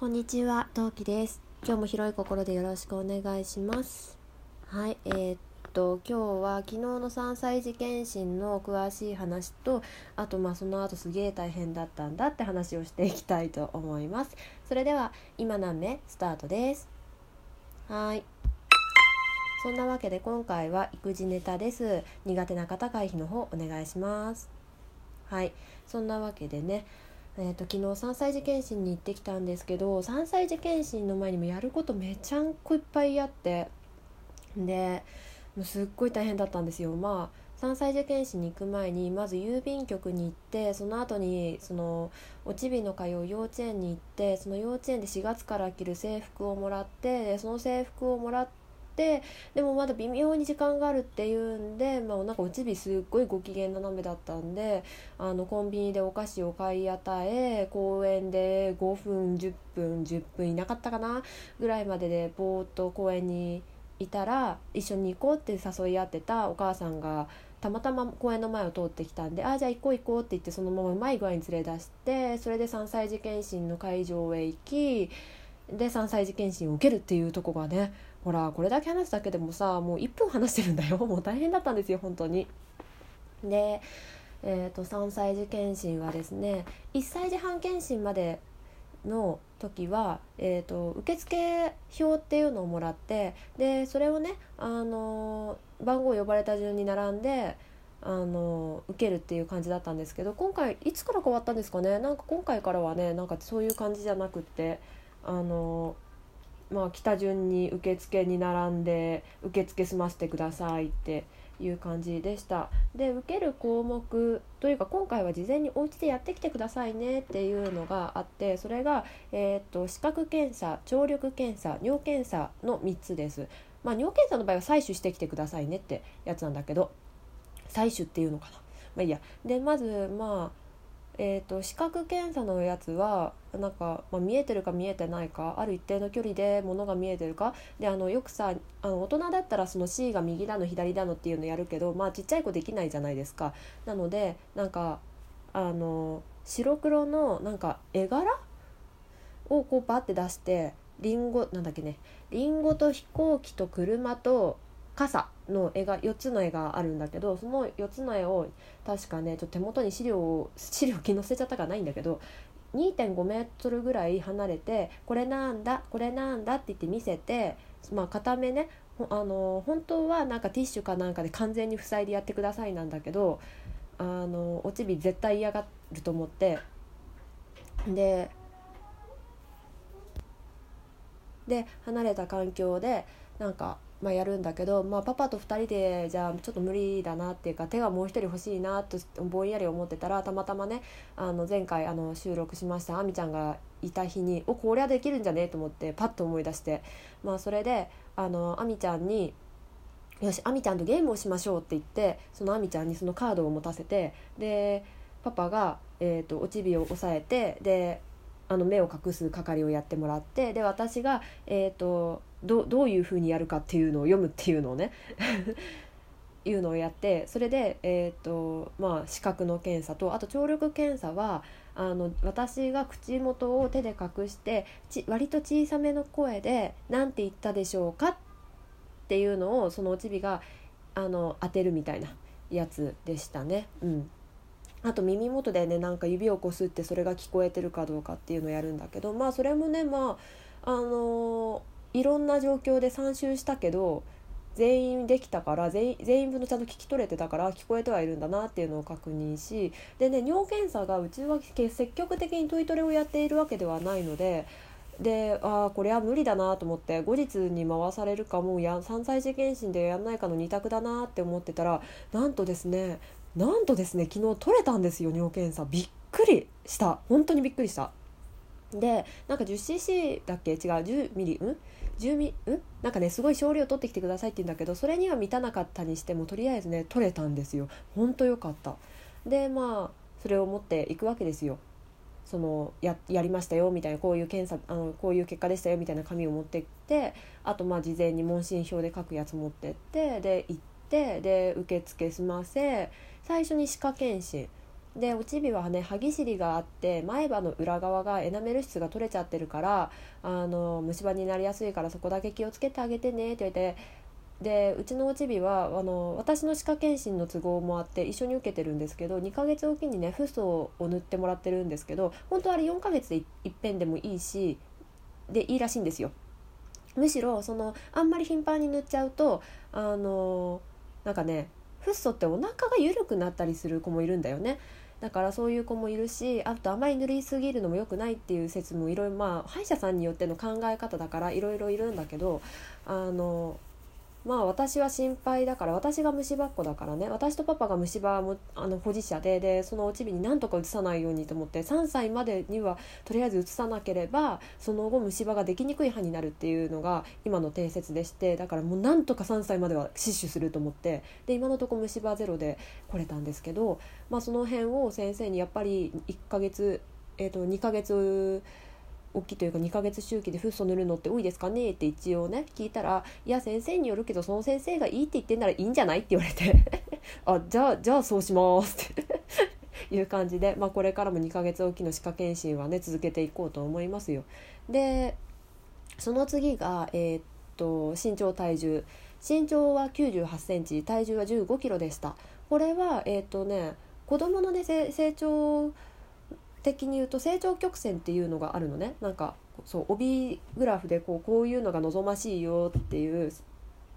こんにちは、トウキです。今日も広い心でよろしくお願いします。はい、えーっと今日は昨日の3歳児検診の詳しい話と、あとまあその後すげえ大変だったんだって話をしていきたいと思います。それでは今何目スタートです。はい。そんなわけで今回は育児ネタです。苦手な方回避の方お願いします。はい、そんなわけでね。えー、と昨日3歳児検診に行ってきたんですけど3歳児検診の前にもやることめちゃんこいっぱいあってでもうすっごい大変だったんですよ。まあ3歳児検診に行く前にまず郵便局に行ってその後にそのおちびの通う幼稚園に行ってその幼稚園で4月から着る制服をもらってでその制服をもらってでもまだ微妙に時間があるっていうんで、まあ、なんかおちびすっごいご機嫌ななめだったんであのコンビニでお菓子を買い与え公園で5分10分10分いなかったかなぐらいまででぼーっと公園にいたら一緒に行こうって誘い合ってたお母さんがたまたま公園の前を通ってきたんで「ああじゃあ行こう行こう」って言ってそのままうまい具合に連れ出してそれで3歳児検診の会場へ行きで3歳児検診を受けるっていうとこがねほらこれだけ話すだけでもさもう1分話してるんだよ もう大変だったんですよ本当に。で、えー、と3歳児検診はですね1歳児半検診までの時は、えー、と受付表っていうのをもらってでそれをね、あの番号呼ばれた順に並んで。あの受けるっていう感じだったんですけど今回いつから変わったんですかね？なんか今回からはねなんかそういう感じじゃなくってあのまあ来た順に受付に並んで受付済ませてくださいっていう感じでした。で受ける項目というか今回は事前にお家でやってきてくださいねっていうのがあってそれが、えー、と視覚検査聴力検査尿検査の3つです。まあ、尿検査の場合は採取してきてくださいねってやつなんだけど採取っていうのかな。まあいいや。でまずまあえーと、視覚検査のやつはなんか、まあ、見えてるか見えてないかある一定の距離で物が見えてるかであのよくさあの大人だったらその C が右だの左だのっていうのやるけど、まあ、ちっちゃい子できないじゃないですか。なのでなんかあの白黒のなんか絵柄をこうバッて出してリンゴなんだっけねリンゴと飛行機と車と傘の絵が4つの絵があるんだけどその4つの絵を確かねちょっと手元に資料を資料機載せちゃったかないんだけど2.5メートルぐらい離れてこれなんだこれなんだって言って見せてまあ片目ねあの本当はなんかティッシュかなんかで完全に塞いでやってくださいなんだけどあのおちび絶対嫌がると思ってでで離れた環境でなんかまあ、やるんだけど、まあ、パパと2人でじゃあちょっと無理だなっていうか手がもう一人欲しいなとぼんやり思ってたらたまたまねあの前回あの収録しましたあみちゃんがいた日におこれはできるんじゃねえと思ってパッと思い出して、まあ、それであのあみちゃんに「よしあみちゃんとゲームをしましょう」って言ってそのあみちゃんにそのカードを持たせてでパパが、えーと、おちびを押さえてであの目を隠す係をやってもらってで私が、えーとどどういうふうにやるかっていうのを読むっていうのをね いうのをやってそれで、えーとまあ、視覚の検査とあと聴力検査はあの私が口元を手で隠してち割と小さめの声で「何て言ったでしょうか?」っていうのをそのおちびがあの当てるみたいなやつでしたね。うんあと耳元でねなんか指をこすってそれが聞こえてるかどうかっていうのをやるんだけどまあそれもねまああのーいろんな状況で参集したけど全員できたから全員全員分のちゃんと聞き取れてたから聞こえてはいるんだなっていうのを確認しでね尿検査がうちは積極的にトイトレをやっているわけではないのででああこれは無理だなと思って後日に回されるかもうや3歳児検診でやんないかの2択だなって思ってたらなんとですねなんとですね昨日取れたんですよ尿検査。びっくりした。本当にびっくりした。でなんか 10cc だっけ？違う10ミリん？10ミリん？なんかねすごい少量取ってきてくださいって言うんだけどそれには満たなかったにしてもとりあえずね取れたんですよ。ほんとよかった。でまあそれを持っていくわけですよ。そのややりましたよみたいなこういう検査あのこういう結果でしたよみたいな紙を持ってってあとまあ事前に問診票で書くやつ持ってってで行ってで受付済ませ最初に歯科検診。でおちびはね歯ぎしりがあって前歯の裏側がエナメル質が取れちゃってるからあの虫歯になりやすいからそこだけ気をつけてあげてねって言ってでうちのおちびはあの私の歯科検診の都合もあって一緒に受けてるんですけど2ヶ月おきにねフッ素を塗ってもらってるんですけど本当あれ4ヶ月でいっぺんでもいいしでいいらしいんですよ。むしろそのあんまり頻繁に塗っちゃうとあのなんかねフッ素ってお腹が緩くなったりする子もいるんだよね。だからそういう子もいるしあとあまり塗りすぎるのも良くないっていう説もいろいろまあ歯医者さんによっての考え方だからいろいろいるんだけどあのまあ私は心配だから私が虫歯っ子だからね。私とパパが虫歯もあの保持者ででそのおちびになんとか移さないようにと思って3歳までにはとりあえず移さなければその後虫歯ができにくい歯になるっていうのが今の定説でしてだからもうなんとか3歳までは死守すると思ってで今のとこ虫歯ゼロで来れたんですけど、まあ、その辺を先生にやっぱり1ヶ月、えー、と2ヶ月大きいというか2ヶ月周期でフッ素塗るのって多いですかねって一応ね聞いたら「いや先生によるけどその先生がいいって言ってんならいいんじゃない?」って言われて あじゃあじゃあそうしますって いう感じで、まあ、これからも2ヶ月おきの歯科検診はね続けていこうと思いますよ。でその次が、えー、っと身長体重身長は9 8センチ体重は1 5キロでしたこれはえー、っとね子供のね成長的に言うと成長曲線っていうのがあるのね。なんかそう帯グラフでこうこういうのが望ましいよっていう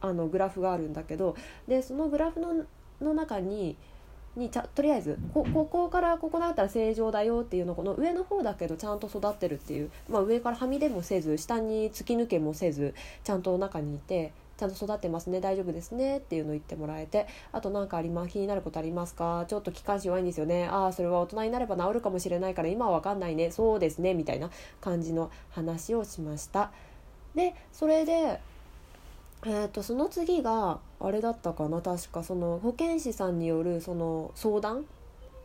あのグラフがあるんだけどでそのグラフのの中ににちゃとりあえずここからここだったら正常だよっていうのこの上の方だけどちゃんと育ってるっていう、まあ、上からはみ出もせず下に突き抜けもせずちゃんと中にいてちゃんと育ってますね大丈夫ですねっていうのを言ってもらえてあと何かあります気になることありますか？ちょっと気管支弱いんですよね。ああそれは大人になれば治るかもしれないから今は分かんないね。そうですねみたいな感じの話をしました。でそれでえーと、その次があれだったかな確か。その保健師さんによるその相談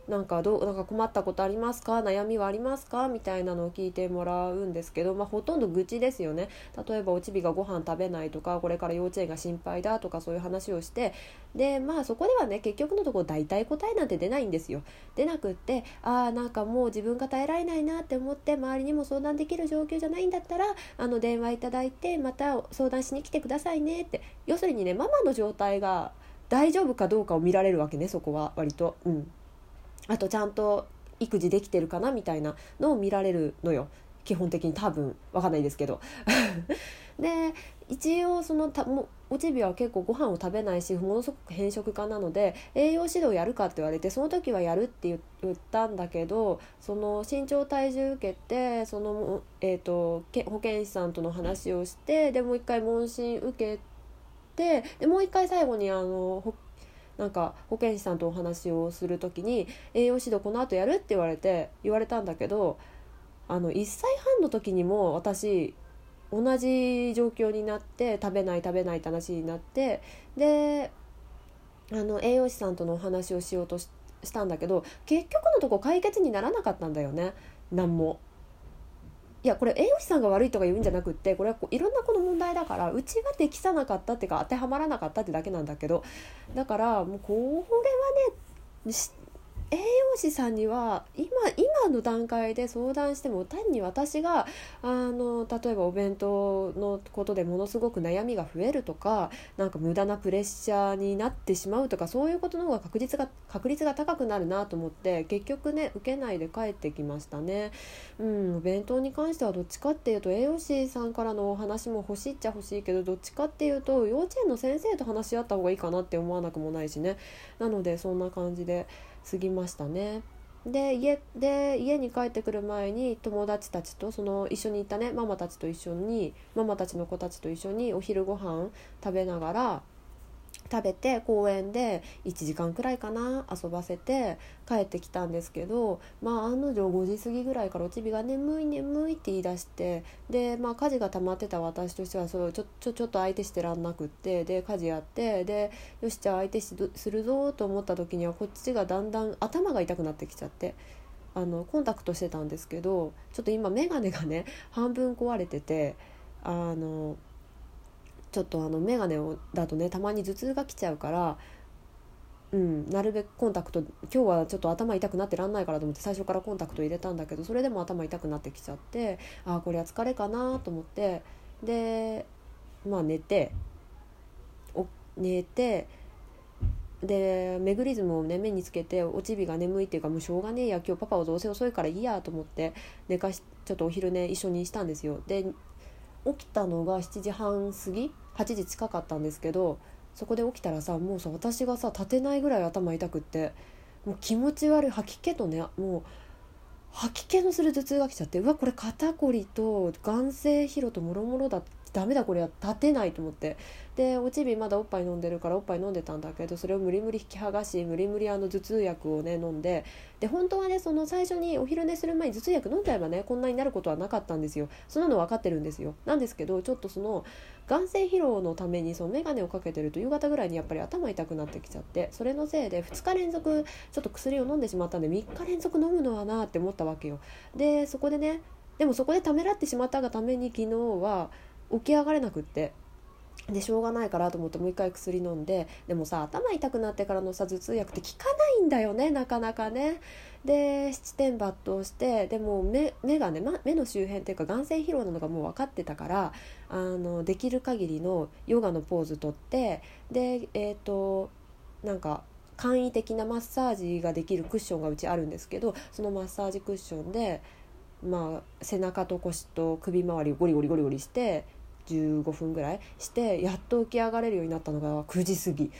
なんかどうなんか困ったことありますか？悩みはありますか？みたいなのを聞いてもらうんですけど、まあ、ほとんど愚痴ですよね。例えばおちびがご飯食べないとかこれから幼稚園が心配だとかそういう話をしてでまあそこではね結局のところ大体答えなんて出ないんですよ。出なくってああなんかもう自分が耐えられないなって思って周りにも相談できる状況じゃないんだったらあの電話いただいてまた相談しに来てくださいねって。要するにねママの状態が大丈夫かどうかを見られるわけねそこは割と。うん。あとちゃんと育児できてるかなみたいなのを見られるのよ。基本的に多分わかんないですけど。で一応そのたもおちびは結構ご飯を食べないしものすごく偏食家なので栄養指導やるかって言われてその時はやるって言ったんだけどその身長体重受けてその、えーと、保健師さんとの話をしてでもう一回問診受けてでもう一回最後にあのなんか保健師さんとお話をする時に栄養指導この後やる？って言われて言われたんだけどあの1歳半の時にも私同じ状況になって食べない食べないって話になってであの栄養士さんとのお話をしようとしたんだけど結局のとこ解決にならなかったんだよね何も。いやこれ栄養士さんが悪いとか言うんじゃなくってこれはこういろんなこの問題だからうちが適さなかったっていうか当てはまらなかったってだけなんだけどだからもうこれはね知っ栄養士さんには今今の段階で相談しても単に私があの例えばお弁当のことでものすごく悩みが増えるとかなんか無駄なプレッシャーになってしまうとかそういうことの方が確率が確率が高くなるなと思って結局ね受けないで帰ってきましたね。うん、お弁当に関してはどっちかっていうと栄養士さんからのお話も欲しいっちゃ欲しいけどどっちかっていうと幼稚園の先生と話し合った方がいいかなって思わなくもないしねなのでそんな感じで。過ぎましたね。で家で家に帰ってくる前に友達たちとその一緒にいたねママたちと一緒にママたちの子たちと一緒にお昼ご飯食べながら食べて公園で1時間くらいかな遊ばせて帰ってきたんですけどまあ案の定5時過ぎぐらいからおちびが「眠い眠い」って言い出してでまあ家事が溜まってた私としてはそうちょちょちょっと相手してらんなくってで家事やってでよしじゃあ相手するぞと思った時にはこっちがだんだん頭が痛くなってきちゃって。あのコンタクトしてたんですけどちょっと今眼鏡がね半分壊れててあのちょっとあの眼鏡をだとねたまに頭痛が来ちゃうからうん、なるべくコンタクト今日はちょっと頭痛くなってらんないからと思って最初からコンタクト入れたんだけどそれでも頭痛くなってきちゃってああこれは疲れかなと思ってでまあ寝てお寝てでメグリズムをね目につけておちびが眠いっていうかもうしょうがねえや今日パパはどうせ遅いからいいやと思って寝かしちょっとお昼寝一緒にしたんですよ。で起きたのが7時半過ぎ8時近かったんですけどそこで起きたらさもうさ私がさ立てないぐらい頭痛くってもう気持ち悪い吐き気とねもう吐き気のする頭痛が来ちゃってうわこれ肩こりと眼性疲労ともろもろだダメだこれは立てないと思って。でおちびまだおっぱい飲んでるからおっぱい飲んでたんだけどそれを無理無理引き剥がし無理無理あの頭痛薬をね飲んで。で本当はねその最初にお昼寝する前に頭痛薬飲んじゃえばねこんなになることはなかったんですよ。そんなの分かってるんですよ。なんですけどちょっとその眼性疲労のためにその眼鏡をかけてると夕方ぐらいにやっぱり頭痛くなってきちゃってそれのせいで2日連続ちょっと薬を飲んでしまったんで3日連続飲むのはなって思ったわけよ。でそこでねでもそこでためらってしまったがために昨日は起き上がれなくって。でしょうがないからと思ってもう一回薬飲んででもさ頭痛くなってからのさ頭痛薬って効かないんだよねなかなかね。で七点抜刀してでも目目がね、ま、目の周辺っていうか眼性疲労なのがもう分かってたからあのできる限りのヨガのポーズとってでえっ、ー、となんか簡易的なマッサージができるクッションがうちあるんですけどそのマッサージクッションでまあ背中と腰と首周りをゴリゴリゴリゴリして15分ぐらいしてやっと起き上がれるようになったのが9時過ぎ。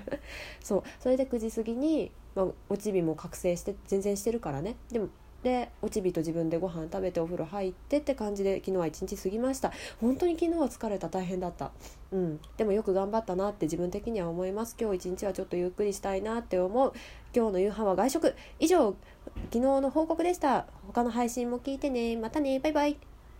そう。それで9時過ぎに、まあ、おちびも覚醒して全然してるからね。でもでおちびと自分でご飯食べてお風呂入ってって感じで昨日は一日過ぎました。本当に昨日は疲れた。大変だった。うん。でもよく頑張ったなって自分的には思います。今日一日はちょっとゆっくりしたいなって思う。今日の夕飯は外食。以上昨日の報告でした。他の配信も聞いてね。またね。バイバイ。